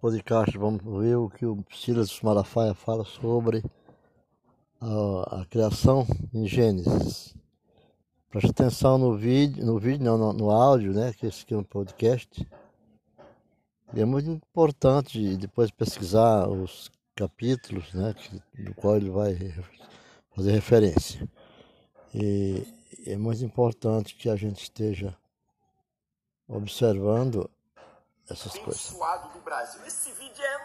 podcast vamos ver o que o Silas Malafaia fala sobre a, a, criação em Gênesis. Preste atenção no vídeo, no vídeo, não, no, no áudio, né? Que esse aqui é um podcast. E é muito importante depois pesquisar os capítulos, né? Que, do qual ele vai fazer referência. E é muito importante que a gente esteja observando essas coisas. do Brasil. Esse vídeo é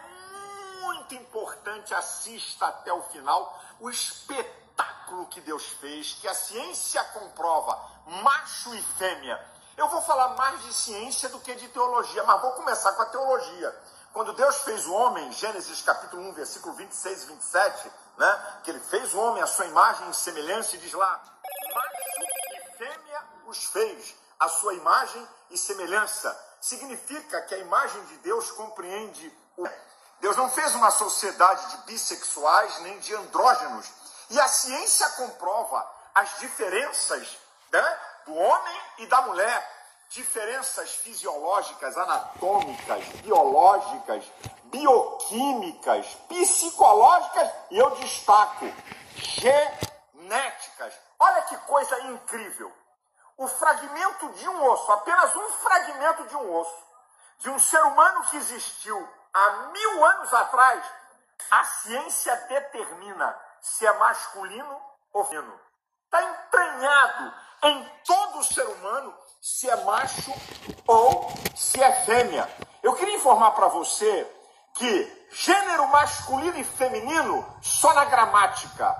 muito importante, assista até o final. O espetáculo que Deus fez, que a ciência comprova, macho e fêmea. Eu vou falar mais de ciência do que de teologia, mas vou começar com a teologia. Quando Deus fez o homem, Gênesis capítulo 1, versículo 26 e 27, né? Que ele fez o homem à sua imagem e semelhança e diz lá: macho e fêmea os fez, a sua imagem e semelhança significa que a imagem de Deus compreende o. Deus não fez uma sociedade de bissexuais nem de andrógenos. E a ciência comprova as diferenças né, do homem e da mulher. Diferenças fisiológicas, anatômicas, biológicas, bioquímicas, psicológicas e eu destaco genéticas. Olha que coisa incrível o fragmento de um osso, apenas um fragmento de um osso, de um ser humano que existiu há mil anos atrás, a ciência determina se é masculino ou feminino. Está entranhado em todo ser humano se é macho ou se é fêmea. Eu queria informar para você que gênero masculino e feminino só na gramática.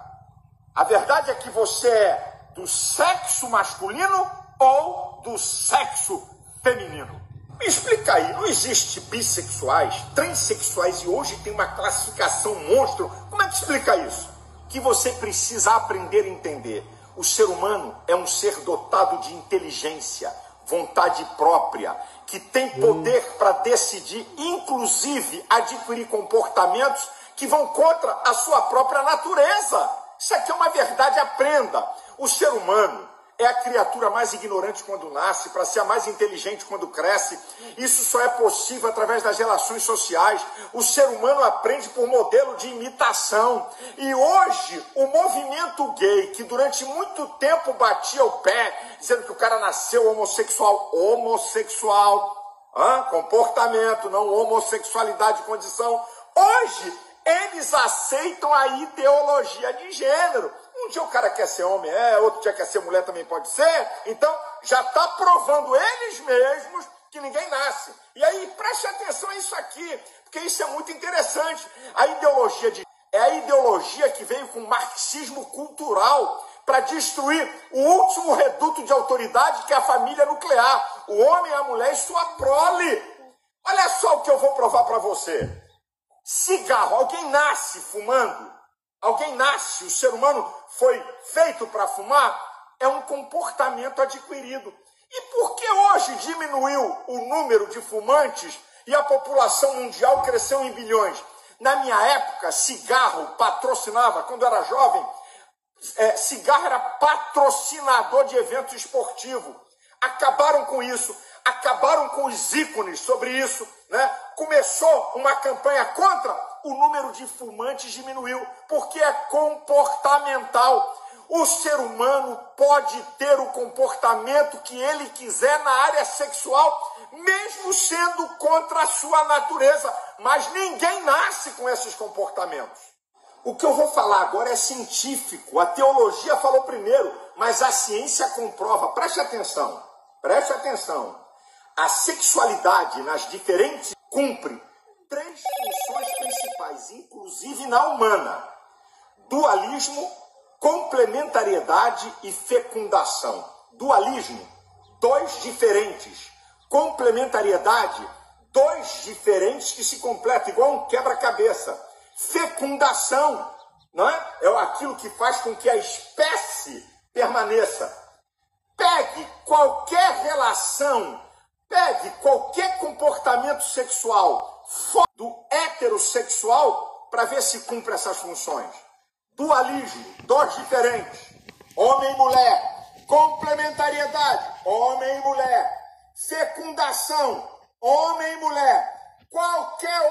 A verdade é que você é do sexo masculino ou do sexo feminino. Me explica aí, não existe bissexuais, transexuais e hoje tem uma classificação monstro. Como é que explica isso? Que você precisa aprender a entender. O ser humano é um ser dotado de inteligência, vontade própria, que tem poder para decidir, inclusive adquirir comportamentos que vão contra a sua própria natureza. Isso aqui é uma verdade, aprenda. O ser humano é a criatura mais ignorante quando nasce, para ser a mais inteligente quando cresce. Isso só é possível através das relações sociais. O ser humano aprende por modelo de imitação. E hoje, o movimento gay, que durante muito tempo batia o pé, dizendo que o cara nasceu homossexual, homossexual, comportamento, não homossexualidade, condição. Hoje, eles aceitam a ideologia de gênero. Um dia o cara quer ser homem, é, outro dia quer ser mulher, também pode ser. Então, já está provando eles mesmos que ninguém nasce. E aí, preste atenção a isso aqui, porque isso é muito interessante. A ideologia de é a ideologia que veio com o marxismo cultural para destruir o último reduto de autoridade que é a família nuclear, o homem, a mulher e sua prole. Olha só o que eu vou provar para você. Cigarro, alguém nasce fumando? Alguém nasce, o ser humano foi feito para fumar? É um comportamento adquirido. E por que hoje diminuiu o número de fumantes e a população mundial cresceu em bilhões? Na minha época, cigarro patrocinava, quando era jovem, é, cigarro era patrocinador de eventos esportivos. Acabaram com isso, acabaram com os ícones sobre isso. Né? Começou uma campanha contra o número de fumantes diminuiu, porque é comportamental. O ser humano pode ter o comportamento que ele quiser na área sexual, mesmo sendo contra a sua natureza, mas ninguém nasce com esses comportamentos. O que eu vou falar agora é científico. A teologia falou primeiro, mas a ciência comprova. Preste atenção, preste atenção. A sexualidade nas diferentes cumpre três funções principais, inclusive na humana: dualismo, complementariedade e fecundação. Dualismo, dois diferentes. Complementariedade, dois diferentes que se completam, igual um quebra-cabeça. Fecundação, não é? É aquilo que faz com que a espécie permaneça. Pegue qualquer relação, pegue qualquer comportamento sexual do heterossexual para ver se cumpre essas funções. Dualismo, dois diferentes. Homem e mulher. Complementariedade, homem e mulher. Fecundação, homem e mulher. Qualquer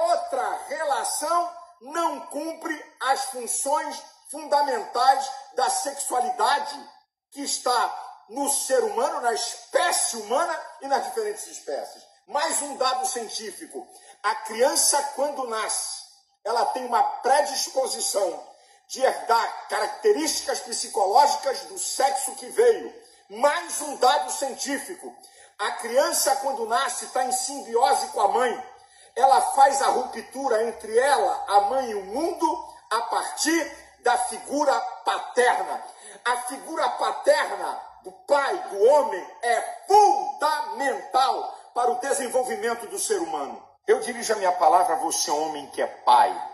relação não cumpre as funções fundamentais da sexualidade que está no ser humano, na espécie humana e nas diferentes espécies. Mais um dado científico: a criança, quando nasce, ela tem uma predisposição de herdar características psicológicas do sexo que veio. Mais um dado científico: a criança, quando nasce, está em simbiose com a mãe. Ela faz a ruptura entre ela, a mãe e o mundo a partir da figura paterna. A figura paterna do pai, do homem, é fundamental para o desenvolvimento do ser humano. Eu dirijo a minha palavra a você, homem que é pai.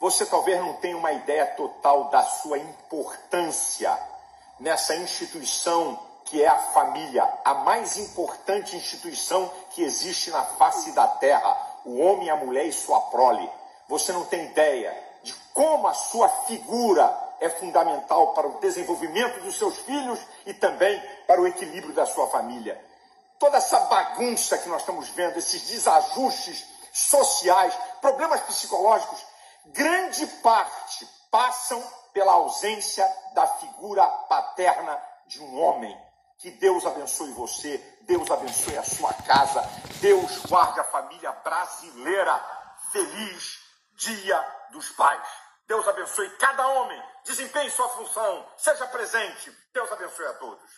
Você talvez não tenha uma ideia total da sua importância nessa instituição que é a família, a mais importante instituição que existe na face da terra, o homem, a mulher e sua prole. Você não tem ideia de como a sua figura é fundamental para o desenvolvimento dos seus filhos e também para o equilíbrio da sua família. Toda essa bagunça que nós estamos vendo, esses desajustes sociais, problemas psicológicos, grande parte passam pela ausência da figura paterna de um homem. Que Deus abençoe você, Deus abençoe a sua casa, Deus guarde a família brasileira. Feliz Dia dos Pais. Deus abençoe cada homem, desempenhe sua função, seja presente. Deus abençoe a todos.